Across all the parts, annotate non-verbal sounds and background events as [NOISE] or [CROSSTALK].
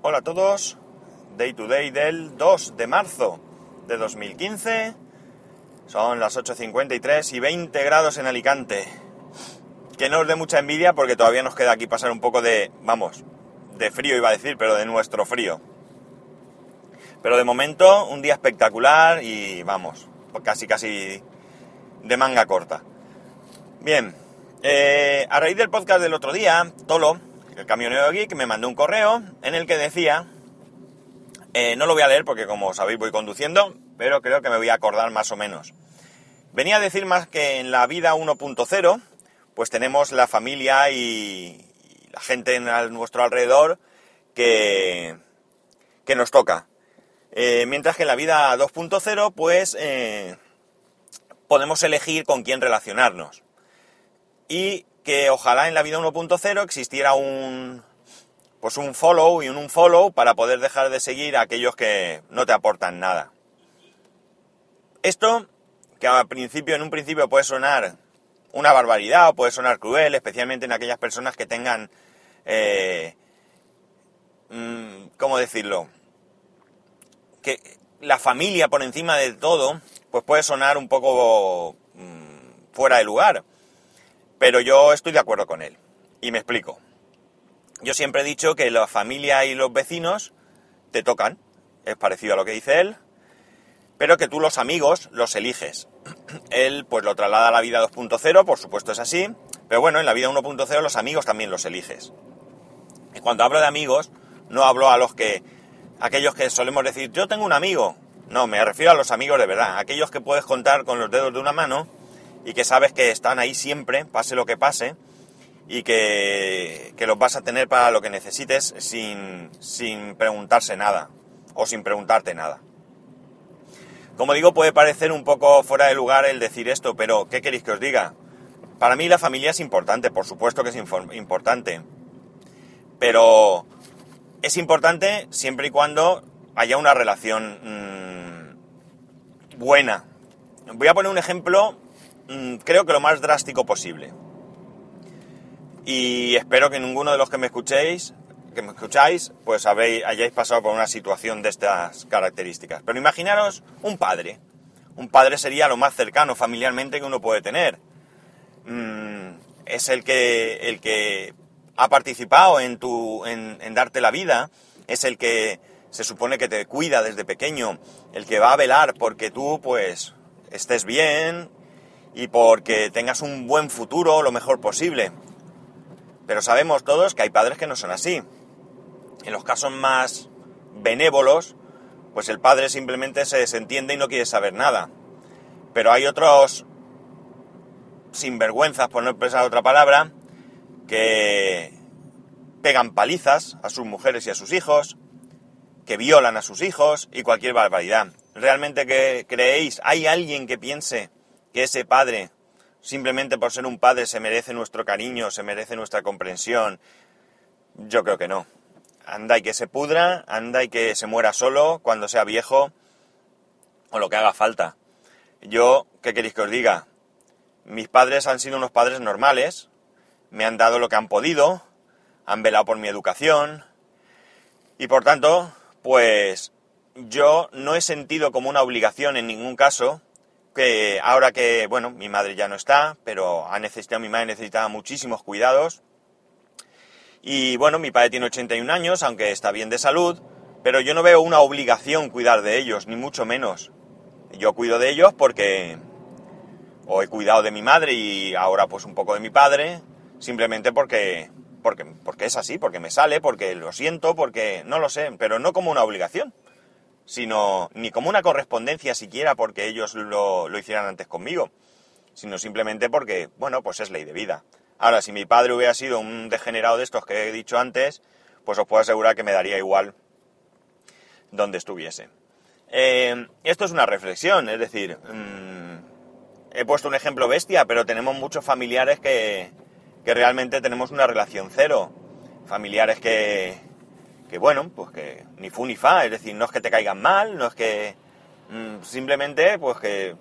Hola a todos, Day to Day del 2 de marzo de 2015. Son las 8.53 y 20 grados en Alicante. Que no os dé mucha envidia porque todavía nos queda aquí pasar un poco de, vamos, de frío iba a decir, pero de nuestro frío. Pero de momento un día espectacular y vamos, casi casi de manga corta. Bien, eh, a raíz del podcast del otro día, Tolo, el camionero geek, me mandó un correo en el que decía, eh, no lo voy a leer porque como sabéis voy conduciendo, pero creo que me voy a acordar más o menos. Venía a decir más que en la vida 1.0, pues tenemos la familia y, la gente en nuestro alrededor que, que nos toca. Eh, mientras que en la vida 2.0, pues podemos elegir con quién relacionarnos y que ojalá en la vida 1.0 existiera un pues un follow y un unfollow para poder dejar de seguir a aquellos que no te aportan nada. Esto, que al principio, en un principio puede sonar una barbaridad o puede sonar cruel, especialmente en aquellas personas que tengan, eh, mm, ¿cómo decirlo? Que la familia por encima de todo, pues puede sonar un poco mm, fuera de lugar. Pero yo estoy de acuerdo con él. Y me explico. Yo siempre he dicho que la familia y los vecinos te tocan. Es parecido a lo que dice él. Pero que tú los amigos los eliges. [CLEARS THROAT] Él pues lo traslada a la vida 2.0, por supuesto es así. Pero bueno, en la vida 1.0 los amigos también los eliges. Y cuando hablo de amigos, no hablo a los que... Aquellos que solemos decir, yo tengo un amigo. No, me refiero a los amigos de verdad. Aquellos que puedes contar con los dedos de una mano y que sabes que están ahí siempre, pase lo que pase, y que, los vas a tener para lo que necesites sin, sin preguntarse nada o sin preguntarte nada. Como digo, puede parecer un poco fuera de lugar el decir esto, pero ¿qué queréis que os diga? Para mí la familia es importante, por supuesto que es importante, pero es importante siempre y cuando haya una relación mm, buena. Voy a poner un ejemplo creo que lo más drástico posible. Y espero que ninguno de los que me escuchéis, que me escucháis, pues hayáis pasado por una situación de estas características. Pero imaginaros un padre. Un padre sería lo más cercano familiarmente que uno puede tener. Mm, es el que, el que ha participado en, tu, en darte la vida, es el que se supone que te cuida desde pequeño, el que va a velar porque tú pues estés bien, y porque tengas un buen futuro lo mejor posible. Pero sabemos todos que hay padres que no son así. En los casos más benévolos, pues el padre simplemente se desentiende y no quiere saber nada. Pero hay otros sinvergüenzas, por no expresar otra palabra, que pegan palizas a sus mujeres y a sus hijos, que violan a sus hijos y cualquier barbaridad. ¿Realmente que creéis? ¿Hay alguien que piense ese padre, simplemente por ser un padre, se merece nuestro cariño, se merece nuestra comprensión. Yo creo que no. Anda y que se pudra, anda y que se muera solo cuando sea viejo o lo que haga falta. Yo, ¿qué queréis que os diga? Mis padres han sido unos padres normales, me han dado lo que han podido, han velado por mi educación y por tanto, pues yo no he sentido como una obligación en ningún caso que ahora que, bueno, mi madre ya no está, pero ha necesitado, mi madre necesitaba muchísimos cuidados. Y bueno, mi padre tiene 81 años, aunque está bien de salud, pero yo no veo una obligación cuidar de ellos, ni mucho menos. Yo cuido de ellos porque o he cuidado de mi madre y ahora pues un poco de mi padre, simplemente porque, porque, porque es así, porque me sale, porque lo siento, porque no lo sé, pero no como una obligación sino ni como una correspondencia siquiera porque ellos lo, lo hicieran antes conmigo, sino simplemente porque, bueno, pues es ley de vida. Ahora, si mi padre hubiera sido un degenerado de estos que he dicho antes, pues os puedo asegurar que me daría igual donde estuviese. Eh, esto es una reflexión, es decir, mmm, he puesto un ejemplo bestia, pero tenemos muchos familiares que, que realmente tenemos una relación cero. Familiares que, que bueno, pues que ni fu ni fa, es decir, no es que te caigan mal, no es que mmm, simplemente pues que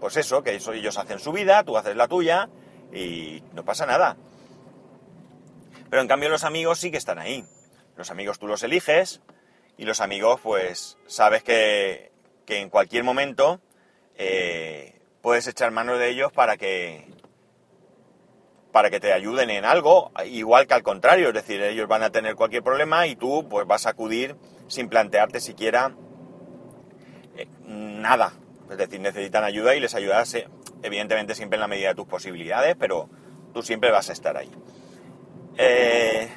pues eso, que ellos hacen su vida, tú haces la tuya y no pasa nada. Pero en cambio los amigos sí que están ahí. Los amigos tú los eliges y los amigos pues sabes que, que en cualquier momento eh, puedes echar mano de ellos para que para que te ayuden en algo, igual que al contrario, es decir, ellos van a tener cualquier problema y tú pues vas a acudir sin plantearte siquiera eh, nada. Es decir, necesitan ayuda y les ayudas, eh, evidentemente siempre en la medida de tus posibilidades, pero tú siempre vas a estar ahí. Eh,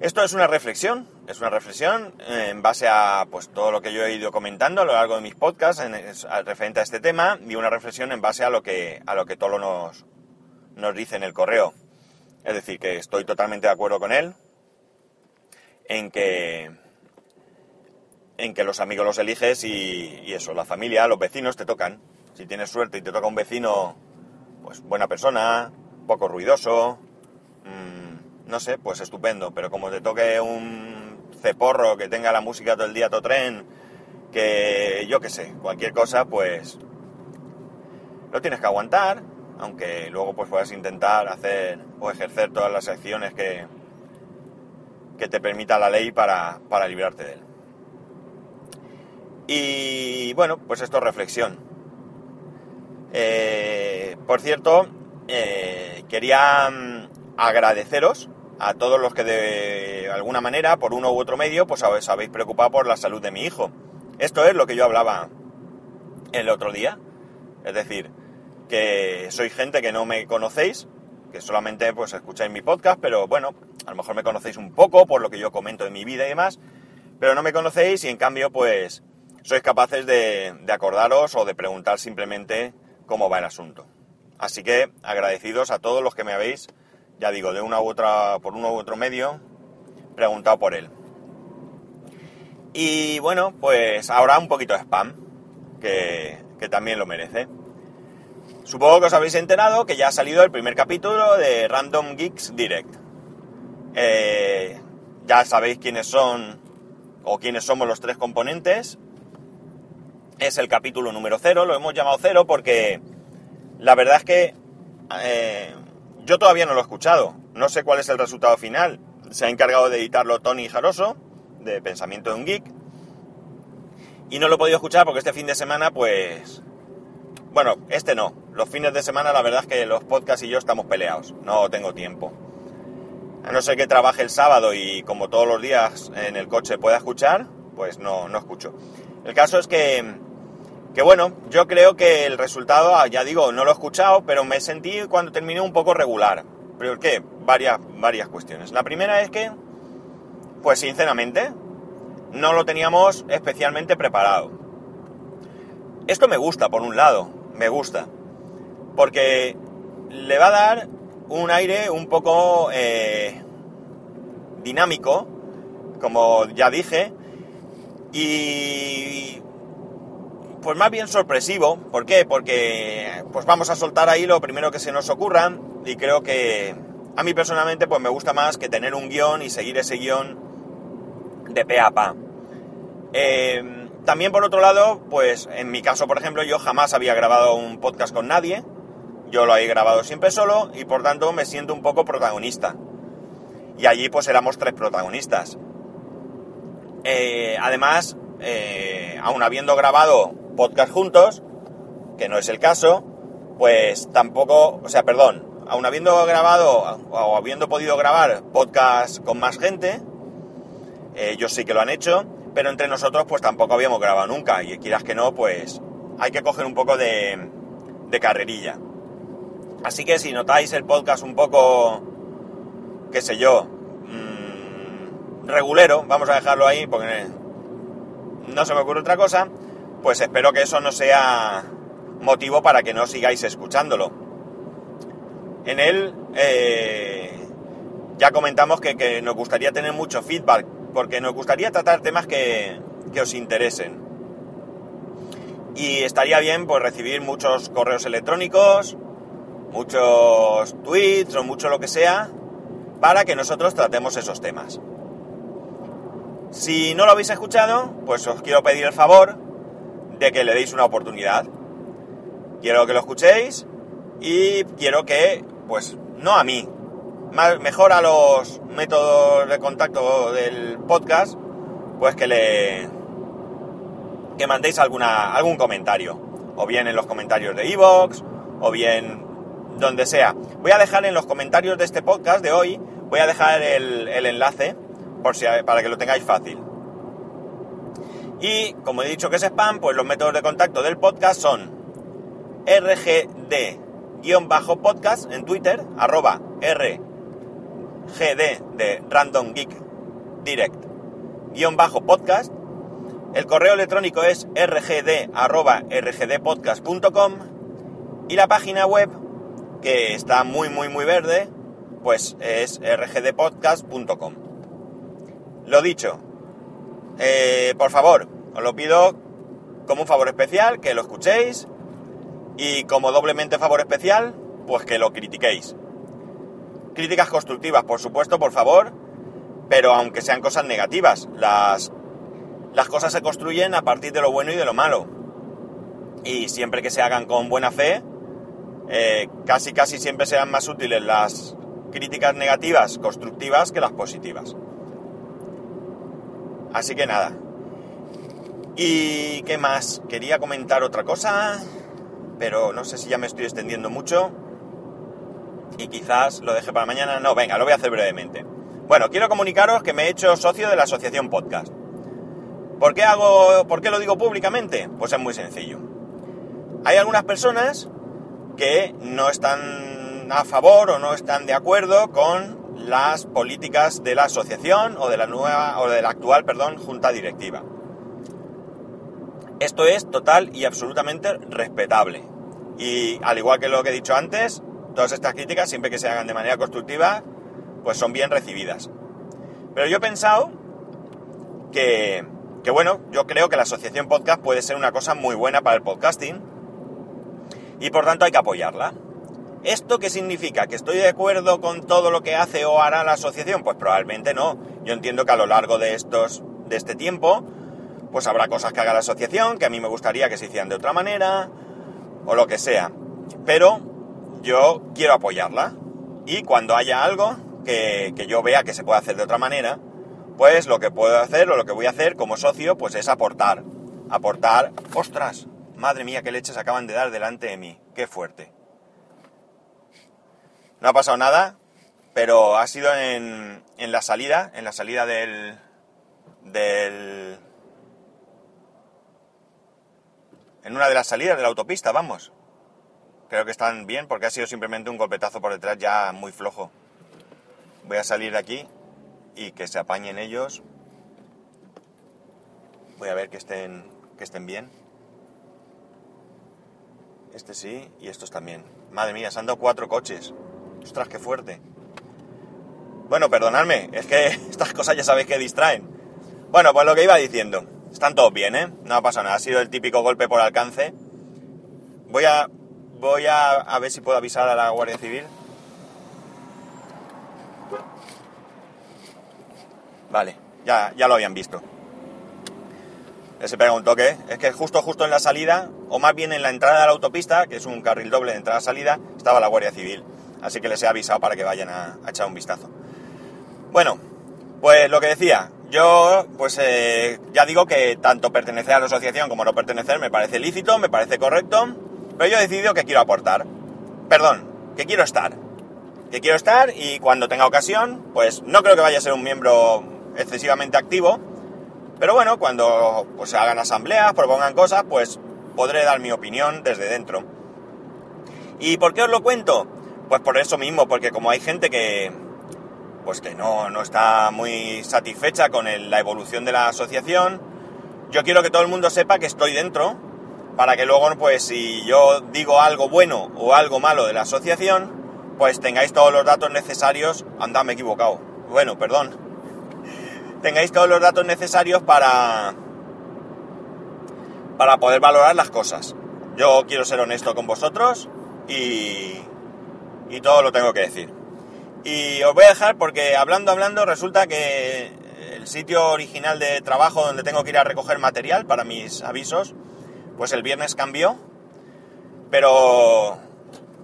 esto es una reflexión, es una reflexión en base a pues, todo lo que yo he ido comentando a lo largo de mis podcasts en, referente a este tema y una reflexión en base a lo que, a lo que Tolo nos, nos dice en el correo. Es decir, que estoy totalmente de acuerdo con él en que, en que los amigos los eliges y, eso, la familia, los vecinos te tocan. Si tienes suerte y te toca un vecino, pues buena persona, poco ruidoso, mmm, no sé, pues estupendo. Pero como te toque un ceporro que tenga la música todo el día, todo tren, que yo qué sé, cualquier cosa, pues lo tienes que aguantar, aunque luego pues puedas intentar hacer o ejercer todas las acciones que, que te permita la ley para, para librarte de él. Y bueno, pues esto es reflexión. Eh, por cierto, eh, quería mm, agradeceros a todos los que de alguna manera, por uno u otro medio, pues os habéis preocupado por la salud de mi hijo. Esto es lo que yo hablaba el otro día. Es decir, que soy gente que no me conocéis, que solamente pues escucháis mi podcast, pero bueno, a lo mejor me conocéis un poco por lo que yo comento de mi vida y demás, pero no me conocéis y en cambio pues sois capaces de, acordaros o de preguntar simplemente cómo va el asunto. Así que agradecidos a todos los que me habéis, ya digo, de una u otra, por uno u otro medio, preguntado por él. Y bueno, pues ahora un poquito de spam, que, que también lo merece. Supongo que os habéis enterado que ya ha salido el primer capítulo de Random Geeks Direct. Eh, ya sabéis quiénes son o quiénes somos los tres componentes. Es el capítulo número cero, lo hemos llamado cero porque la verdad es que eh, yo todavía no lo he escuchado. No sé cuál es el resultado final. Se ha encargado de editarlo Tony Jaroso, de Pensamiento de un Geek. Y no lo he podido escuchar porque este fin de semana, pues, bueno, este no. Los fines de semana la verdad es que los podcasts y yo estamos peleados. No tengo tiempo. A no ser que trabaje el sábado y como todos los días en el coche pueda escuchar, pues no, no escucho. El caso es que, que bueno, yo creo que el resultado, ah, ya digo, no lo he escuchado, pero me sentí cuando terminé un poco regular. ¿Pero qué? Varias, varias cuestiones. La primera es que, pues sinceramente, no lo teníamos especialmente preparado. Esto me gusta, por un lado, me gusta. Porque le va a dar un aire un poco eh, dinámico, como ya dije, y pues más bien sorpresivo. ¿Por qué? Porque pues vamos a soltar ahí lo primero que se nos ocurra y creo que a mí personalmente pues me gusta más que tener un guion y seguir ese guion de pe a pa. Eh, también por otro lado, pues en mi caso, por ejemplo, yo jamás había grabado un podcast con nadie. Yo lo he grabado siempre solo y por tanto me siento un poco protagonista. Y allí pues éramos tres protagonistas. Eh, además, eh, aún habiendo grabado podcast juntos, que no es el caso, pues tampoco, o sea, perdón, aún habiendo grabado o habiendo podido grabar podcast con más gente, eh, ellos sí que lo han hecho, pero entre nosotros pues tampoco habíamos grabado nunca y quieras que no, pues hay que coger un poco de, de carrerilla. Así que si notáis el podcast un poco, qué sé yo, mmm, regulero, vamos a dejarlo ahí porque no se me ocurre otra cosa, pues espero que eso no sea motivo para que no sigáis escuchándolo. En él eh, ya comentamos que, que nos gustaría tener mucho feedback porque nos gustaría tratar temas que, os interesen. Y estaría bien pues recibir muchos correos electrónicos, muchos tweets o mucho lo que sea, para que nosotros tratemos esos temas. Si no lo habéis escuchado, pues os quiero pedir el favor de que le deis una oportunidad. Quiero que lo escuchéis y quiero que, pues, no a mí, mejor a los métodos de contacto del podcast, pues que le que mandéis alguna, algún comentario, o bien en los comentarios de iVoox, o bien donde sea. Voy a dejar en los comentarios de este podcast de hoy, voy a dejar el, el enlace por si, para que lo tengáis fácil. Y como he dicho que es spam, pues los métodos de contacto del podcast son rgd-podcast en Twitter, arroba rgd de Random Geek Direct guion bajo podcast. El correo electrónico es rgd.rgdpodcast.com y la página web, que está muy, muy, muy verde, pues es rgdpodcast.com. Lo dicho, eh, por favor, os lo pido como un favor especial, que lo escuchéis y como doblemente favor especial, pues que lo critiquéis. Críticas constructivas, por supuesto, por favor, pero aunque sean cosas negativas, las, las cosas se construyen a partir de lo bueno y de lo malo. Y siempre que se hagan con buena fe, eh, casi casi siempre serán más útiles las críticas negativas constructivas que las positivas. Así que nada. ¿Y qué más? Quería comentar otra cosa, pero no sé si ya me estoy extendiendo mucho. Y quizás lo deje para mañana. No, venga, lo voy a hacer brevemente. Bueno, quiero comunicaros que me he hecho socio de la asociación podcast. ¿Por qué hago, por qué lo digo públicamente? Pues es muy sencillo. Hay algunas personas que no están a favor o no están de acuerdo con las políticas de la asociación o de la nueva o de la actual, perdón, junta directiva. Esto es total y absolutamente respetable. Y al igual que lo que he dicho antes, todas estas críticas, siempre que se hagan de manera constructiva, pues son bien recibidas. Pero yo he pensado que, que bueno, yo creo que la asociación podcast puede ser una cosa muy buena para el podcasting y por tanto hay que apoyarla. ¿Esto qué significa? ¿Que estoy de acuerdo con todo lo que hace o hará la asociación? Pues probablemente no. Yo entiendo que a lo largo de estos, de este tiempo, pues habrá cosas que haga la asociación, que a mí me gustaría que se hicieran de otra manera, o lo que sea. Pero yo quiero apoyarla. Y cuando haya algo que, que yo vea que se puede hacer de otra manera, pues lo que puedo hacer o lo que voy a hacer como socio, pues es aportar. Aportar. ¡Ostras! Madre mía, qué leches acaban de dar delante de mí. Qué fuerte. No ha pasado nada, pero ha sido en, en la salida, en la salida del, del... En una de las salidas de la autopista, vamos. Creo que están bien porque ha sido simplemente un golpetazo por detrás ya muy flojo. Voy a salir de aquí y que se apañen ellos. Voy a ver que estén, que estén bien. Este sí y estos también. Madre mía, se han dado cuatro coches. Ostras, qué fuerte. Bueno, perdonadme, es que [LAUGHS] estas cosas ya sabéis que distraen. Bueno, pues lo que iba diciendo. Están todos bien, ¿eh? No ha pasado nada, ha sido el típico golpe por alcance. Voy a, voy a, ver si puedo avisar a la Guardia Civil. Vale, ya, ya lo habían visto. Se pega un toque. Es que justo, justo en la salida, o más bien en la entrada de la autopista, que es un carril doble de entrada-salida, estaba la Guardia Civil. Así que les he avisado para que vayan a, echar un vistazo. Bueno, pues lo que decía, yo pues eh, ya digo que tanto pertenecer a la asociación como no pertenecer me parece lícito, me parece correcto, pero yo he decidido que quiero aportar. Perdón, que quiero estar. Que quiero estar y cuando tenga ocasión, pues no creo que vaya a ser un miembro excesivamente activo, pero bueno, cuando pues, hagan asambleas, propongan cosas, pues podré dar mi opinión desde dentro. ¿Y por qué os lo cuento? Pues por eso mismo, porque como hay gente que pues que no, no está muy satisfecha con la evolución de la asociación, yo quiero que todo el mundo sepa que estoy dentro, para que luego, pues si yo digo algo bueno o algo malo de la asociación, pues tengáis todos los datos necesarios, anda, me he equivocado, bueno, perdón, [LAUGHS] tengáis todos los datos necesarios para, para poder valorar las cosas. Yo quiero ser honesto con vosotros y, y todo lo tengo que decir. Y os voy a dejar porque hablando, hablando, resulta que el sitio original de trabajo donde tengo que ir a recoger material para mis avisos, pues el viernes cambió, pero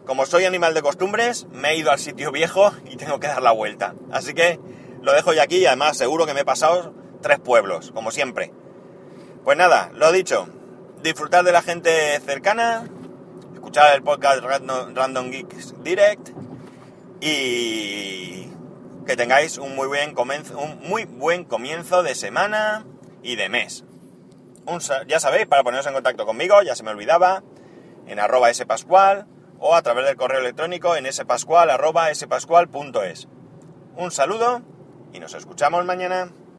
como soy animal de costumbres, me he ido al sitio viejo y tengo que dar la vuelta. Así que Lo dejo ya aquí y además seguro que me he pasado tres pueblos, como siempre. Pues nada, lo dicho, disfrutar de la gente cercana, escuchar el podcast Random Geeks Direct y que tengáis un muy buen comienzo, un muy buen comienzo de semana y de mes. ya sabéis, para poneros en contacto conmigo, ya se me olvidaba, en arroba spascual o a través del correo electrónico en spascual arroba spascual.es. Un saludo y nos escuchamos mañana.